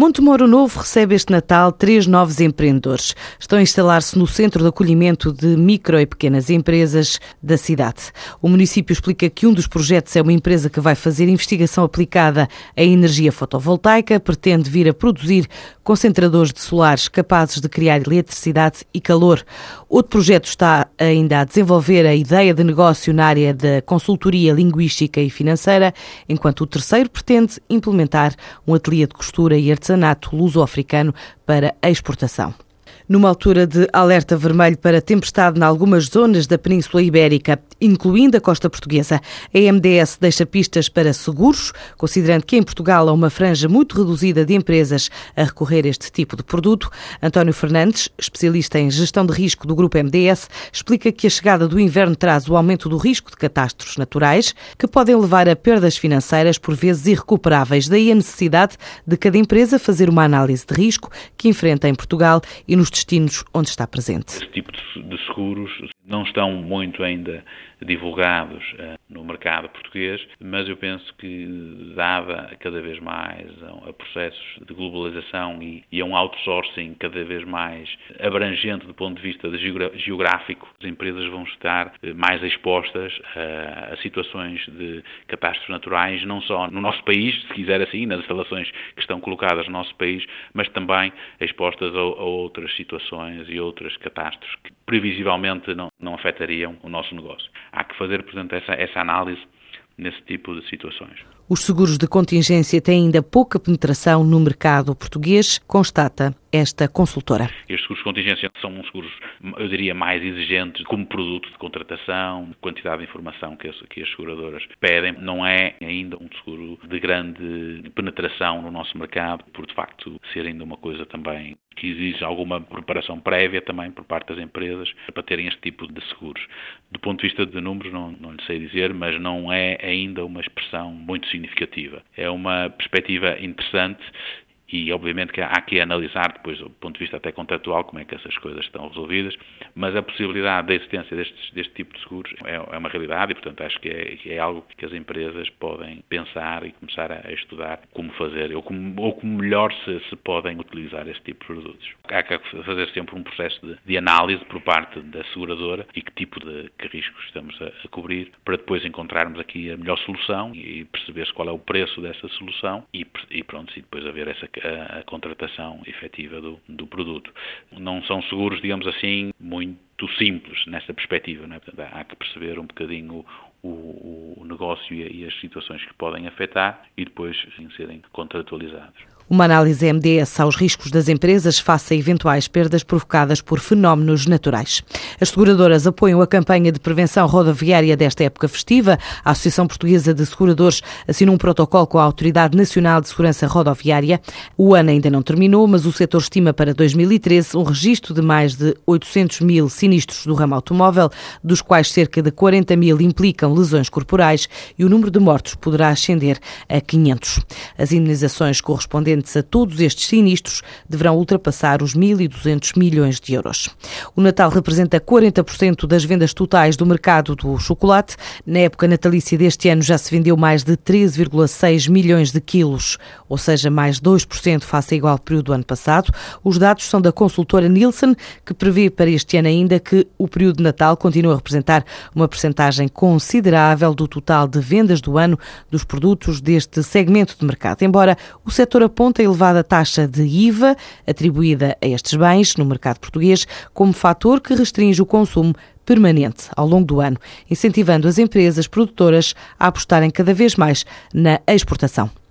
Montemoro Novo recebe este Natal três novos empreendedores. Estão a instalar-se no centro de acolhimento de micro e pequenas empresas da cidade. O município explica que um dos projetos é uma empresa que vai fazer investigação aplicada à energia fotovoltaica, pretende vir a produzir concentradores de solares capazes de criar eletricidade e calor. Outro projeto está ainda a desenvolver a ideia de negócio na área da consultoria linguística e financeira, enquanto o terceiro pretende implementar um ateliê de costura e artesanato artesanato luso-africano para exportação. Numa altura de alerta vermelho para tempestade em algumas zonas da Península Ibérica, incluindo a costa portuguesa, a MDS deixa pistas para seguros, considerando que em Portugal há uma franja muito reduzida de empresas a recorrer a este tipo de produto. António Fernandes, especialista em gestão de risco do Grupo MDS, explica que a chegada do inverno traz o aumento do risco de catástrofes naturais, que podem levar a perdas financeiras por vezes irrecuperáveis. Daí a necessidade de cada empresa fazer uma análise de risco que enfrenta em Portugal e nos destinos onde está presente. Esse tipo de seguros não estão muito ainda divulgados uh, no mercado português, mas eu penso que, dada cada vez mais a, processos de globalização e, e, a um outsourcing cada vez mais abrangente do ponto de vista de geográfico, as empresas vão estar uh, mais expostas uh, a situações de catástrofes naturais, não só no nosso país, se quiser assim, nas instalações que estão colocadas no nosso país, mas também expostas a, a outras situações e outras catástrofes que previsivelmente não, não afetariam o nosso negócio. Há que fazer, portanto, essa, essa análise nesse tipo de situações. Os seguros de contingência têm ainda pouca penetração no mercado português, constata esta consultora. Estes seguros de contingência são uns seguros, eu diria, mais exigentes como produto de contratação, de quantidade de informação que as, que as seguradoras pedem. Não é ainda um seguro de grande penetração no nosso mercado, por de facto ser ainda uma coisa também que exige alguma preparação prévia também por parte das empresas para terem este tipo de seguros. Do ponto de vista de números, não, não lhe sei dizer, mas não é ainda uma expressão muito significativa. É uma perspectiva interessante e obviamente que há que analisar depois do ponto de vista até contratual como é que essas coisas estão resolvidas, mas a possibilidade da existência destes, deste tipo de seguros é, é uma realidade e, portanto, acho que é, é, algo que as empresas podem pensar e começar a, a estudar como fazer ou como, ou como melhor se, se, podem utilizar este tipo de produtos. Há que fazer sempre um processo de, de análise por parte da seguradora e que tipo de que riscos estamos a, a, cobrir para depois encontrarmos aqui a melhor solução e perceber qual é o preço dessa solução e, e pronto, e depois haver essa a, a contratação efetiva do, do produto. Não são seguros, digamos assim, muito simples nesta perspectiva. É? Portanto, há que perceber um bocadinho o, o negócio e as situações que podem afetar e depois serem contratualizados. Uma análise MDS aos riscos das empresas face a eventuais perdas provocadas por fenómenos naturais. As seguradoras apoiam a campanha de prevenção rodoviária desta época festiva. A Associação Portuguesa de Seguradores assinou um protocolo com a Autoridade Nacional de Segurança Rodoviária. O ano ainda não terminou, mas o setor estima para 2013 um registro de mais de 800 mil sinistros do ramo automóvel, dos quais cerca de 40 mil implicam lesões corporais e o número de mortos poderá ascender a 500. As indenizações correspondentes correspondentes a todos estes sinistros deverão ultrapassar os 1.200 milhões de euros. O Natal representa 40% das vendas totais do mercado do chocolate. Na época natalícia deste ano já se vendeu mais de 13,6 milhões de quilos, ou seja, mais 2% face ao igual período do ano passado. Os dados são da consultora Nielsen, que prevê para este ano ainda que o período de Natal continua a representar uma percentagem considerável do total de vendas do ano dos produtos deste segmento de mercado, embora o setor aponte aponta a elevada taxa de IVA atribuída a estes bens no mercado português como fator que restringe o consumo permanente ao longo do ano, incentivando as empresas produtoras a apostarem cada vez mais na exportação.